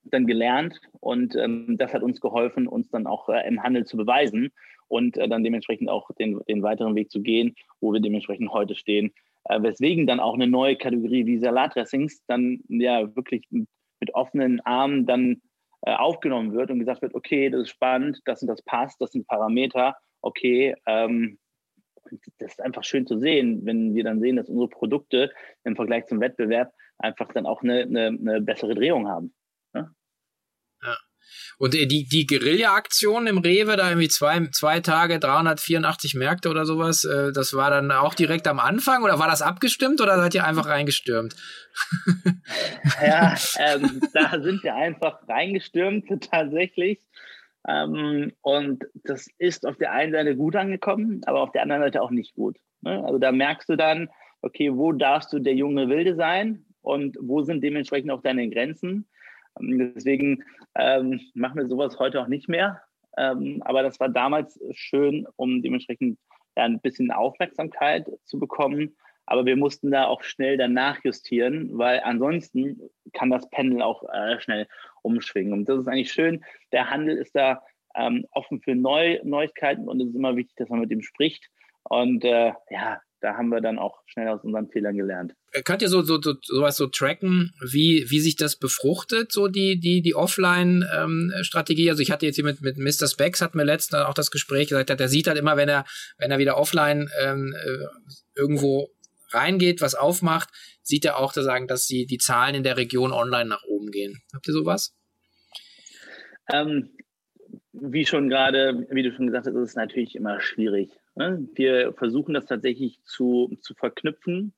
[SPEAKER 2] dann gelernt und ähm, das hat uns geholfen, uns dann auch äh, im Handel zu beweisen und äh, dann dementsprechend auch den, den weiteren Weg zu gehen, wo wir dementsprechend heute stehen. Äh, weswegen dann auch eine neue Kategorie wie Salatdressings dann ja wirklich mit offenen Armen dann äh, aufgenommen wird und gesagt wird, okay, das ist spannend, das und das passt, das sind Parameter okay, ähm, das ist einfach schön zu sehen, wenn wir dann sehen, dass unsere Produkte im Vergleich zum Wettbewerb einfach dann auch eine, eine, eine bessere Drehung haben.
[SPEAKER 1] Und die, die Guerilla-Aktion im Rewe, da irgendwie zwei, zwei Tage, 384 Märkte oder sowas, äh, das war dann auch direkt am Anfang oder war das abgestimmt oder seid ihr einfach reingestürmt?
[SPEAKER 2] ja, ähm, da sind wir einfach reingestürmt tatsächlich. Ähm, und das ist auf der einen Seite gut angekommen, aber auf der anderen Seite auch nicht gut. Ne? Also da merkst du dann, okay, wo darfst du der junge Wilde sein und wo sind dementsprechend auch deine Grenzen? Ähm, deswegen ähm, machen wir sowas heute auch nicht mehr. Ähm, aber das war damals schön, um dementsprechend ja, ein bisschen Aufmerksamkeit zu bekommen. Aber wir mussten da auch schnell danach justieren, weil ansonsten kann das Pendel auch äh, schnell umschwingen. Und das ist eigentlich schön. Der Handel ist da ähm, offen für Neu Neuigkeiten und es ist immer wichtig, dass man mit ihm spricht. Und äh, ja, da haben wir dann auch schnell aus unseren Fehlern gelernt.
[SPEAKER 1] Äh, könnt ihr so, so, so sowas so tracken, wie, wie sich das befruchtet, so die, die, die Offline-Strategie? Ähm, also ich hatte jetzt hier mit, mit Mr. Specs, hatten wir letztens auch das Gespräch gesagt, der sieht halt immer, wenn er, wenn er wieder offline ähm, äh, irgendwo reingeht, was aufmacht, sieht er auch da sagen, dass die, die Zahlen in der Region online nach oben gehen. Habt ihr sowas?
[SPEAKER 2] Ähm, wie schon gerade, wie du schon gesagt hast, ist es natürlich immer schwierig. Ne? Wir versuchen das tatsächlich zu, zu verknüpfen,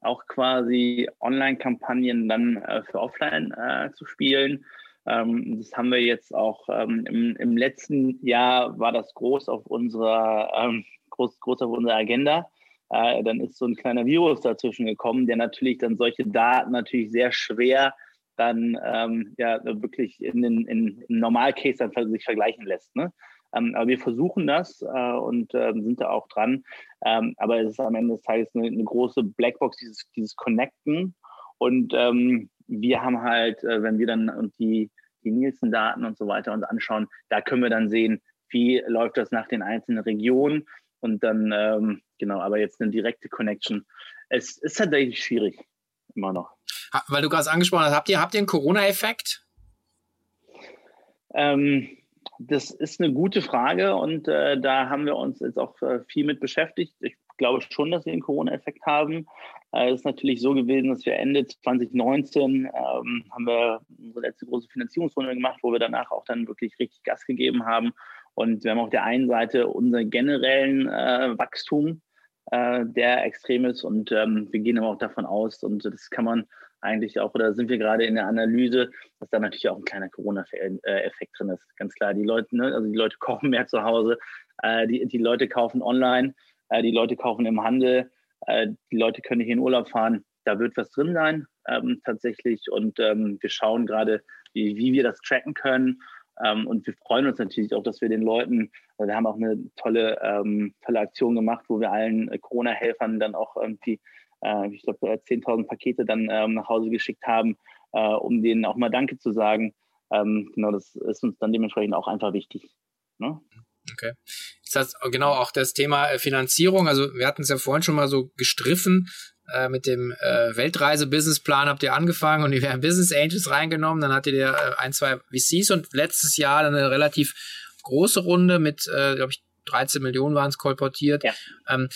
[SPEAKER 2] auch quasi Online-Kampagnen dann äh, für Offline äh, zu spielen. Ähm, das haben wir jetzt auch ähm, im, im, letzten Jahr war das groß auf unserer ähm, groß, groß auf unserer Agenda. Äh, dann ist so ein kleiner Virus dazwischen gekommen, der natürlich dann solche Daten natürlich sehr schwer dann ähm, ja wirklich in den in, im Normalcase dann sich vergleichen lässt. Ne? Ähm, aber wir versuchen das äh, und äh, sind da auch dran. Ähm, aber es ist am Ende des Tages eine, eine große Blackbox, dieses, dieses Connecten. Und ähm, wir haben halt, äh, wenn wir dann und die, die Nielsen-Daten und so weiter uns anschauen, da können wir dann sehen, wie läuft das nach den einzelnen Regionen. Und dann, ähm, genau, aber jetzt eine direkte Connection. Es ist tatsächlich schwierig, immer noch.
[SPEAKER 1] Weil du gerade angesprochen hast, habt ihr, habt ihr einen Corona-Effekt?
[SPEAKER 2] Ähm, das ist eine gute Frage und äh, da haben wir uns jetzt auch äh, viel mit beschäftigt. Ich glaube schon, dass wir einen Corona-Effekt haben. Äh, es ist natürlich so gewesen, dass wir Ende 2019 ähm, haben wir unsere letzte große Finanzierungsrunde gemacht, wo wir danach auch dann wirklich richtig Gas gegeben haben. Und wir haben auf der einen Seite unseren generellen äh, Wachstum, äh, der extrem ist. Und ähm, wir gehen aber auch davon aus, und das kann man eigentlich auch, oder sind wir gerade in der Analyse, dass da natürlich auch ein kleiner Corona-Effekt drin ist. Ganz klar, die Leute, ne, also die Leute kochen mehr zu Hause, äh, die, die Leute kaufen online, äh, die Leute kaufen im Handel, äh, die Leute können nicht in Urlaub fahren. Da wird was drin sein, ähm, tatsächlich. Und ähm, wir schauen gerade, wie, wie wir das tracken können. Ähm, und wir freuen uns natürlich auch, dass wir den Leuten, also wir haben auch eine tolle, ähm, tolle Aktion gemacht, wo wir allen Corona-Helfern dann auch irgendwie äh, ich glaube, 10.000 Pakete dann ähm, nach Hause geschickt haben, äh, um denen auch mal Danke zu sagen. Ähm, genau, das ist uns dann dementsprechend auch einfach wichtig. Ne?
[SPEAKER 1] Okay. Ist das genau auch das Thema äh, Finanzierung? Also wir hatten es ja vorhin schon mal so gestriffen. Äh, mit dem äh, Weltreise-Businessplan habt ihr angefangen und ihr werden Business Angels reingenommen. Dann hattet ihr äh, ein, zwei VCs und letztes Jahr dann eine relativ große Runde mit, äh, glaube ich, 13 Millionen waren es kolportiert. Ja. Ähm,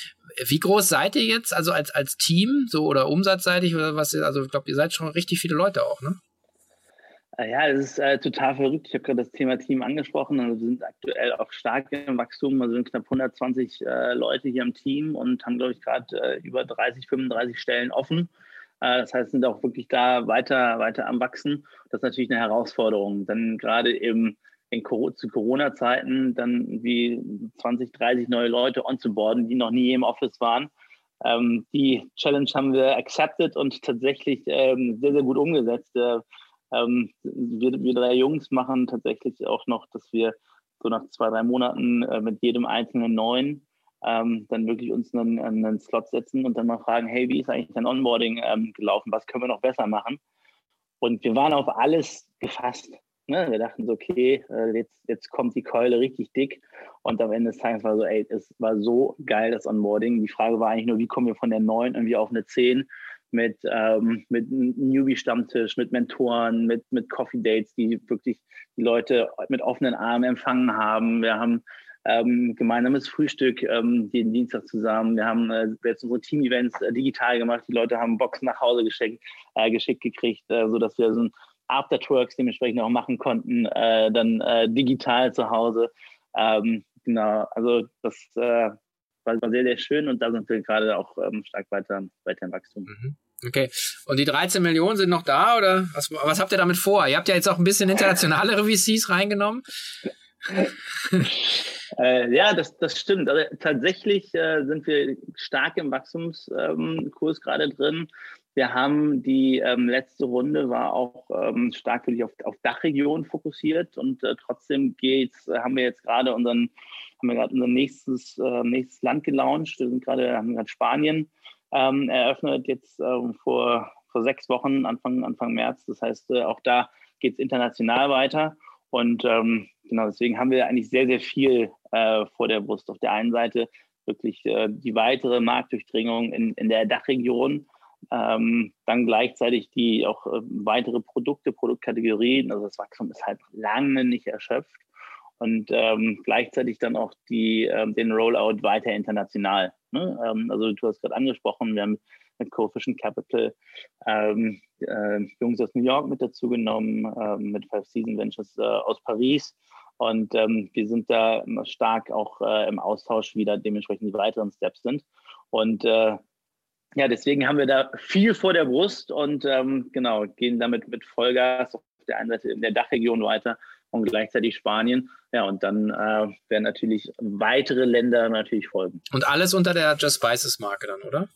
[SPEAKER 1] wie groß seid ihr jetzt, also als, als Team, so oder umsatzseitig oder was? Also ich glaube, ihr seid schon richtig viele Leute auch, ne?
[SPEAKER 2] Äh, ja, es ist äh, total verrückt. Ich habe gerade das Thema Team angesprochen. Also wir sind aktuell auch stark im Wachstum. Also sind knapp 120 äh, Leute hier im Team und haben, glaube ich, gerade äh, über 30, 35 Stellen offen. Äh, das heißt, sind auch wirklich da weiter, weiter am Wachsen. Das ist natürlich eine Herausforderung. Dann gerade im in, zu Corona-Zeiten dann wie 20, 30 neue Leute onzuboarden, die noch nie im Office waren. Ähm, die Challenge haben wir accepted und tatsächlich ähm, sehr, sehr gut umgesetzt. Äh, ähm, wir, wir, drei Jungs machen tatsächlich auch noch, dass wir so nach zwei, drei Monaten äh, mit jedem einzelnen neuen ähm, dann wirklich uns einen, einen, Slot setzen und dann mal fragen, hey, wie ist eigentlich dein Onboarding ähm, gelaufen? Was können wir noch besser machen? Und wir waren auf alles gefasst. Ne? Wir dachten so, okay, äh, jetzt, jetzt kommt die Keule richtig dick. Und am Ende des Tages war so, ey, es war so geil, das Onboarding. Die Frage war eigentlich nur, wie kommen wir von der 9 irgendwie auf eine 10 mit, ähm, mit Newbie-Stammtisch, mit Mentoren, mit, mit Coffee-Dates, die wirklich die Leute mit offenen Armen empfangen haben. Wir haben ähm, gemeinsames Frühstück ähm, jeden Dienstag zusammen. Wir haben äh, jetzt unsere Team-Events äh, digital gemacht. Die Leute haben Boxen nach Hause geschickt, äh, geschickt gekriegt, äh, sodass wir so ein Afterworks dementsprechend auch machen konnten, äh, dann äh, digital zu Hause. Ähm, genau, also das äh, war, war, sehr, sehr schön und da sind wir gerade auch ähm, stark weiter, weiter im Wachstum. Mhm.
[SPEAKER 1] Okay. Und die 13 Millionen sind noch da oder was, was habt ihr damit vor? Ihr habt ja jetzt auch ein bisschen internationalere VCs reingenommen.
[SPEAKER 2] äh, ja, das, das stimmt. Also tatsächlich äh, sind wir stark im Wachstumskurs ähm, gerade drin. Wir haben die ähm, letzte Runde war auch ähm, stark wirklich auf, auf Dachregionen fokussiert und äh, trotzdem geht's, äh, haben wir jetzt gerade unseren, haben wir gerade unser nächstes, äh, nächstes Land gelauncht. Wir sind gerade, haben gerade Spanien ähm, eröffnet, jetzt ähm, vor, vor sechs Wochen, Anfang, Anfang März. Das heißt, äh, auch da geht es international weiter. Und ähm, genau deswegen haben wir eigentlich sehr, sehr viel äh, vor der Brust. Auf der einen Seite wirklich die weitere Marktdurchdringung in, in der Dachregion ähm, dann gleichzeitig die auch äh, weitere Produkte, Produktkategorien, also das Wachstum ist halt lange nicht erschöpft und ähm, gleichzeitig dann auch die, ähm, den Rollout weiter international. Ne? Ähm, also du hast gerade angesprochen, wir haben mit Coefficient Capital ähm, äh, Jungs aus New York mit dazu genommen, äh, mit Five Season Ventures äh, aus Paris und ähm, wir sind da stark auch äh, im Austausch, wie da dementsprechend die weiteren Steps sind und äh, ja, deswegen haben wir da viel vor der Brust und ähm, genau, gehen damit mit Vollgas auf der einen Seite in der Dachregion weiter und gleichzeitig Spanien. Ja, und dann äh, werden natürlich weitere Länder natürlich folgen.
[SPEAKER 1] Und alles unter der Just Spices Marke dann, oder?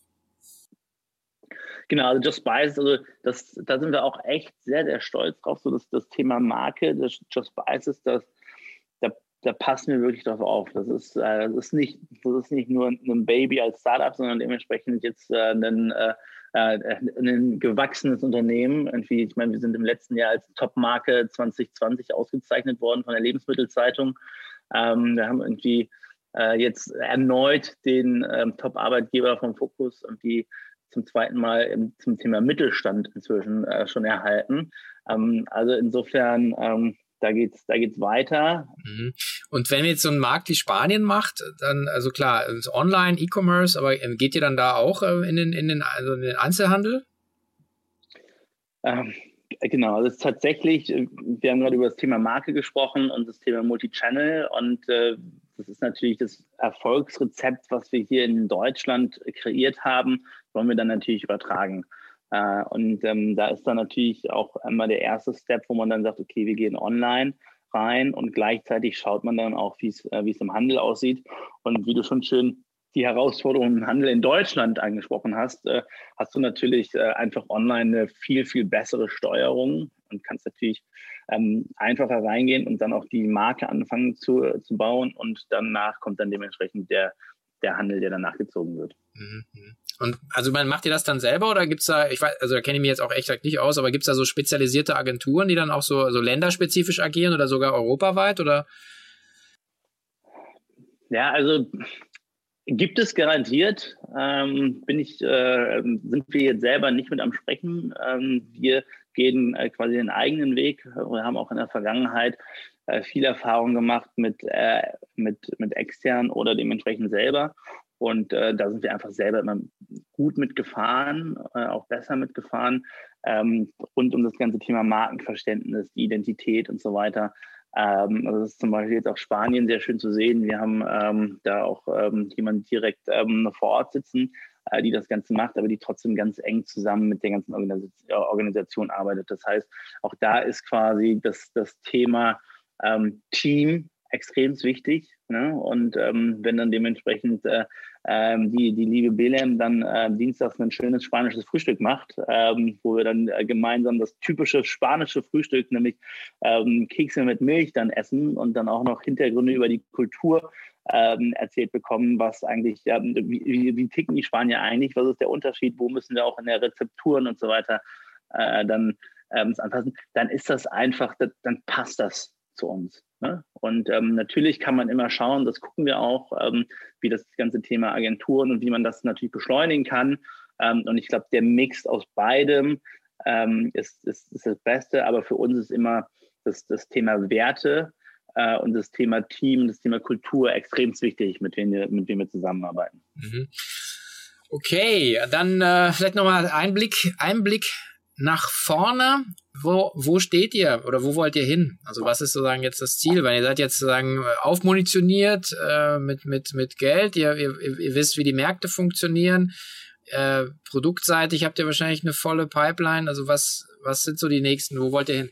[SPEAKER 2] Genau, also Just Spices, also das, da sind wir auch echt sehr, sehr stolz drauf. So dass das Thema Marke, das Just Spices, das da passen wir wirklich drauf auf. Das ist, äh, das ist, nicht, das ist nicht nur ein Baby als Startup, sondern dementsprechend jetzt äh, ein, äh, äh ein gewachsenes Unternehmen. Irgendwie, ich meine, wir sind im letzten Jahr als Top-Marke 2020 ausgezeichnet worden von der Lebensmittelzeitung. Ähm, wir haben irgendwie äh, jetzt erneut den ähm, Top-Arbeitgeber vom Fokus irgendwie zum zweiten Mal im, zum Thema Mittelstand inzwischen äh, schon erhalten. Ähm, also insofern ähm, da geht's, da geht's weiter.
[SPEAKER 1] Mhm. Und wenn jetzt so einen Markt wie Spanien macht, dann, also klar, online, E-Commerce, aber ähm, geht ihr dann da auch äh, in den, in den, also in den Einzelhandel?
[SPEAKER 2] Ähm, genau, also es ist tatsächlich, äh, wir haben gerade über das Thema Marke gesprochen und das Thema Multichannel und äh, das ist natürlich das Erfolgsrezept, was wir hier in Deutschland kreiert haben, wollen wir dann natürlich übertragen. Äh, und ähm, da ist dann natürlich auch einmal der erste Step, wo man dann sagt, okay, wir gehen online rein und gleichzeitig schaut man dann auch, wie äh, es im Handel aussieht. Und wie du schon schön die Herausforderungen im Handel in Deutschland angesprochen hast, äh, hast du natürlich äh, einfach online eine viel, viel bessere Steuerung und kannst natürlich ähm, einfacher reingehen und dann auch die Marke anfangen zu, zu bauen und danach kommt dann dementsprechend der, der Handel, der danach gezogen wird. Mhm.
[SPEAKER 1] Und also man macht ihr das dann selber oder gibt's da, ich weiß, also da kenne ich mich jetzt auch echt nicht aus, aber gibt's da so spezialisierte Agenturen, die dann auch so, so länderspezifisch agieren oder sogar europaweit oder?
[SPEAKER 2] Ja, also gibt es garantiert. Ähm, bin ich, äh, sind wir jetzt selber nicht mit am Sprechen. Ähm, wir gehen äh, quasi den eigenen Weg. Wir haben auch in der Vergangenheit äh, viel Erfahrung gemacht mit, äh, mit, mit extern oder dementsprechend selber. Und äh, da sind wir einfach selber immer gut mitgefahren, äh, auch besser mitgefahren. Ähm, rund um das ganze Thema Markenverständnis, die Identität und so weiter. Ähm, also das ist zum Beispiel jetzt auch Spanien sehr schön zu sehen. Wir haben ähm, da auch ähm, jemanden direkt ähm, vor Ort sitzen, äh, die das Ganze macht, aber die trotzdem ganz eng zusammen mit der ganzen Organisation, äh, Organisation arbeitet. Das heißt, auch da ist quasi das, das Thema ähm, Team extrem wichtig. Ne? Und ähm, wenn dann dementsprechend äh, ähm, die, die liebe Belem dann äh, dienstags ein schönes spanisches Frühstück macht, ähm, wo wir dann äh, gemeinsam das typische spanische Frühstück, nämlich ähm, Kekse mit Milch dann essen und dann auch noch Hintergründe über die Kultur ähm, erzählt bekommen, was eigentlich, ähm, wie, wie, wie, ticken die Spanier eigentlich, was ist der Unterschied, wo müssen wir auch in der Rezepturen und so weiter äh, dann anpassen, dann ist das einfach, dann passt das zu uns. Ne? Und ähm, natürlich kann man immer schauen, das gucken wir auch, ähm, wie das ganze Thema Agenturen und wie man das natürlich beschleunigen kann. Ähm, und ich glaube, der Mix aus beidem ähm, ist, ist, ist, das Beste, aber für uns ist immer das, das Thema Werte äh, und das Thema Team, das Thema Kultur extrem wichtig, mit wem wir, mit wem wir zusammenarbeiten. Mhm.
[SPEAKER 1] Okay, dann äh, vielleicht nochmal Einblick, Einblick nach vorne. Wo, wo steht ihr oder wo wollt ihr hin? Also was ist sozusagen jetzt das Ziel? Weil ihr seid jetzt sozusagen aufmunitioniert äh, mit, mit, mit Geld, ihr, ihr, ihr wisst, wie die Märkte funktionieren. Äh, produktseitig habt ihr wahrscheinlich eine volle Pipeline. Also was, was sind so die nächsten? Wo wollt ihr hin?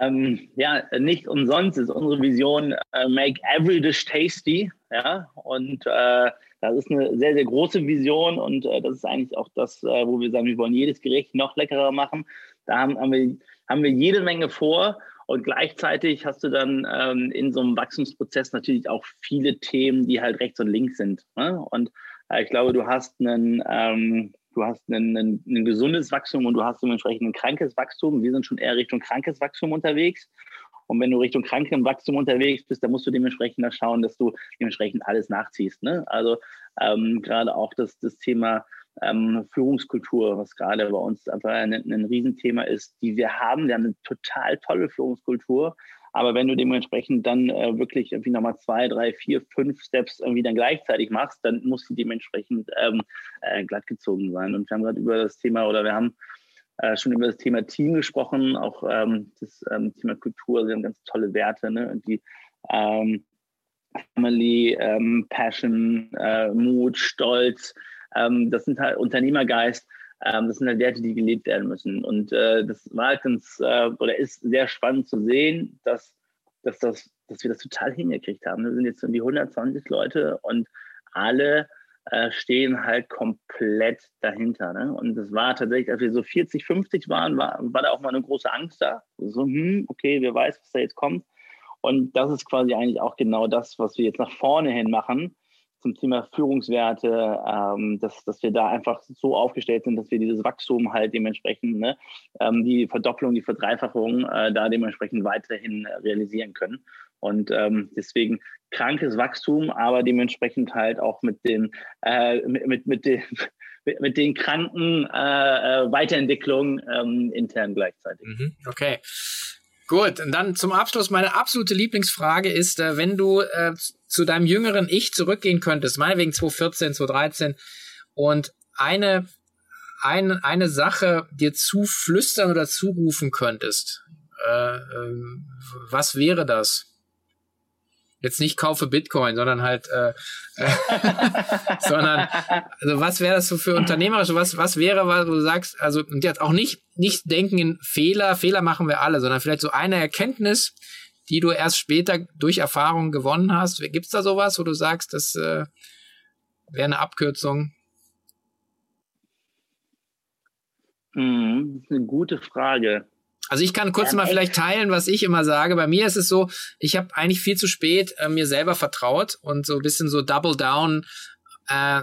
[SPEAKER 2] Ähm, ja, nicht umsonst ist unsere Vision uh, Make Every Dish Tasty. Ja, und äh, das ist eine sehr, sehr große Vision und äh, das ist eigentlich auch das, äh, wo wir sagen, wir wollen jedes Gericht noch leckerer machen. Da haben, haben, wir, haben wir jede Menge vor und gleichzeitig hast du dann ähm, in so einem Wachstumsprozess natürlich auch viele Themen, die halt rechts und links sind. Ne? Und äh, ich glaube, du hast einen, ähm, du hast ein, ein, ein, gesundes Wachstum und du hast dementsprechend ein krankes Wachstum. Wir sind schon eher Richtung krankes Wachstum unterwegs. Und wenn du Richtung krankes Wachstum unterwegs bist, dann musst du dementsprechend da schauen, dass du dementsprechend alles nachziehst. Ne? Also ähm, gerade auch das, das Thema ähm, Führungskultur, was gerade bei uns einfach ein, ein Riesenthema ist, die wir haben. Wir haben eine total tolle Führungskultur. Aber wenn du dementsprechend dann äh, wirklich irgendwie nochmal zwei, drei, vier, fünf Steps irgendwie dann gleichzeitig machst, dann muss sie dementsprechend ähm, äh, glatt gezogen sein. Und wir haben gerade über das Thema oder wir haben äh, schon über das Thema Team gesprochen, auch ähm, das ähm, Thema Kultur, sie haben ganz tolle Werte, ne? Und die ähm, Family, ähm, Passion, äh, Mut, Stolz, ähm, das sind halt Unternehmergeist. Ähm, das sind halt Werte, die gelebt werden müssen. Und äh, das war halt ganz, äh, oder ist sehr spannend zu sehen, dass, dass, das, dass wir das total hingekriegt haben. Wir sind jetzt um die 120 Leute und alle äh, stehen halt komplett dahinter. Ne? Und das war tatsächlich, als wir so 40, 50 waren, war, war da auch mal eine große Angst da. So, hm, okay, wer weiß, was da jetzt kommt. Und das ist quasi eigentlich auch genau das, was wir jetzt nach vorne hin machen zum Thema Führungswerte, ähm, dass, dass wir da einfach so aufgestellt sind, dass wir dieses Wachstum halt dementsprechend, ne, ähm, die Verdopplung, die Verdreifachung äh, da dementsprechend weiterhin realisieren können. Und ähm, deswegen krankes Wachstum, aber dementsprechend halt auch mit den, äh, mit, mit, mit den mit den kranken äh, äh Weiterentwicklungen ähm, intern gleichzeitig. Mhm,
[SPEAKER 1] okay. Gut, und dann zum Abschluss meine absolute Lieblingsfrage ist, äh, wenn du äh, zu deinem jüngeren Ich zurückgehen könntest, meinetwegen 2014, 2013, und eine, eine, eine Sache dir zuflüstern oder zurufen könntest, äh, äh, was wäre das? Jetzt nicht kaufe Bitcoin, sondern halt, äh, äh sondern, also was wäre das so für unternehmerische, was, was wäre, was du sagst, also, und jetzt auch nicht, nicht denken in Fehler, Fehler machen wir alle, sondern vielleicht so eine Erkenntnis, die du erst später durch Erfahrung gewonnen hast. Gibt's da sowas, wo du sagst, das äh, wäre eine Abkürzung?
[SPEAKER 2] Hm, ist eine gute Frage.
[SPEAKER 1] Also ich kann kurz ja, mal vielleicht teilen, was ich immer sage. Bei mir ist es so, ich habe eigentlich viel zu spät äh, mir selber vertraut und so ein bisschen so Double Down äh,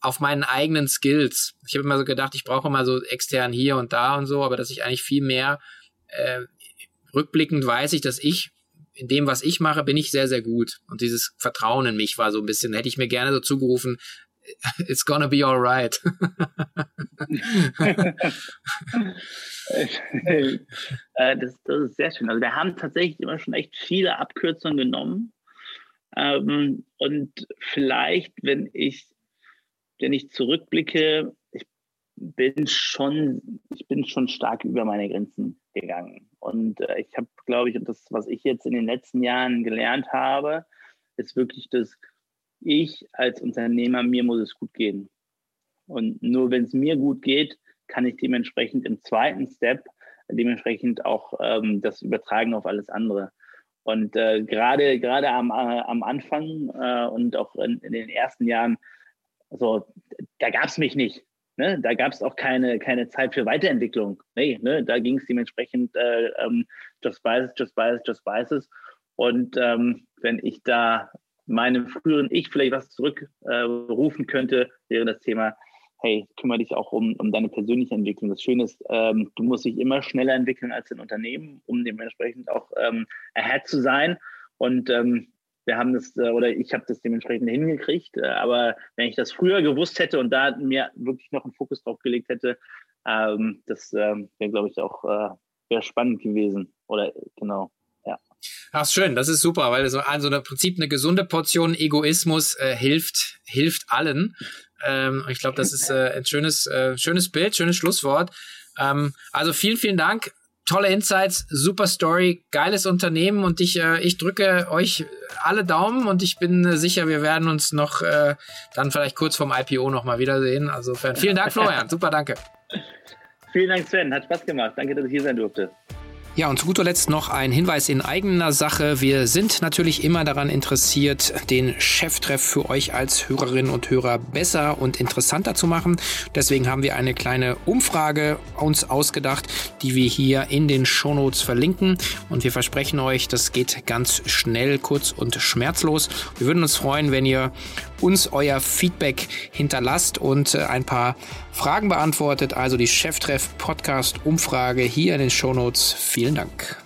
[SPEAKER 1] auf meinen eigenen Skills. Ich habe immer so gedacht, ich brauche immer so extern hier und da und so, aber dass ich eigentlich viel mehr äh, rückblickend weiß ich, dass ich in dem, was ich mache, bin ich sehr, sehr gut. Und dieses Vertrauen in mich war so ein bisschen, hätte ich mir gerne so zugerufen, it's gonna be alright.
[SPEAKER 2] Äh, das, das, ist sehr schön. Also wir haben tatsächlich immer schon echt viele Abkürzungen genommen. Ähm, und vielleicht, wenn ich, wenn ich zurückblicke, ich bin schon, ich bin schon stark über meine Grenzen gegangen. Und äh, ich habe, glaube ich, das, was ich jetzt in den letzten Jahren gelernt habe, ist wirklich das, ich als Unternehmer, mir muss es gut gehen. Und nur wenn es mir gut geht, kann ich dementsprechend im zweiten Step dementsprechend auch ähm, das übertragen auf alles andere. Und äh, gerade gerade am, äh, am Anfang äh, und auch in, in, den ersten Jahren, also da gab es mich nicht. Ne? Da gab es auch keine, keine Zeit für Weiterentwicklung. Nee, ne? da ging es dementsprechend äh, ähm, just it, just it, just it. Und ähm, wenn ich da meinem früheren Ich vielleicht was zurückrufen äh, könnte, wäre das Thema, hey, kümmere dich auch um, um deine persönliche Entwicklung. Das Schöne ist, ähm, du musst dich immer schneller entwickeln als ein Unternehmen, um dementsprechend auch ähm, ahead zu sein. Und ähm, wir haben das, äh, oder ich habe das dementsprechend hingekriegt. Äh, aber wenn ich das früher gewusst hätte und da mir wirklich noch einen Fokus drauf gelegt hätte, ähm, das ähm, wäre, glaube ich, auch äh, spannend gewesen. Oder genau.
[SPEAKER 1] Ach, schön, das ist super, weil so also im Prinzip eine gesunde Portion Egoismus äh, hilft, hilft allen. Ähm, ich glaube, das ist äh, ein schönes, äh, schönes Bild, schönes Schlusswort. Ähm, also vielen, vielen Dank. Tolle Insights, super Story, geiles Unternehmen und ich, äh, ich drücke euch alle Daumen und ich bin äh, sicher, wir werden uns noch äh, dann vielleicht kurz vorm IPO nochmal wiedersehen. Also vielen Dank, Florian. super, danke.
[SPEAKER 2] Vielen Dank, Sven. Hat Spaß gemacht. Danke, dass ich hier sein durfte.
[SPEAKER 1] Ja, und zu guter Letzt noch ein Hinweis in eigener Sache. Wir sind natürlich immer daran interessiert, den Cheftreff für euch als Hörerinnen und Hörer besser und interessanter zu machen. Deswegen haben wir eine kleine Umfrage uns ausgedacht, die wir hier in den Shownotes verlinken. Und wir versprechen euch, das geht ganz schnell, kurz und schmerzlos. Wir würden uns freuen, wenn ihr uns euer Feedback hinterlasst und äh, ein paar Fragen beantwortet. Also die Cheftreff Podcast Umfrage hier in den Shownotes. Vielen Dank.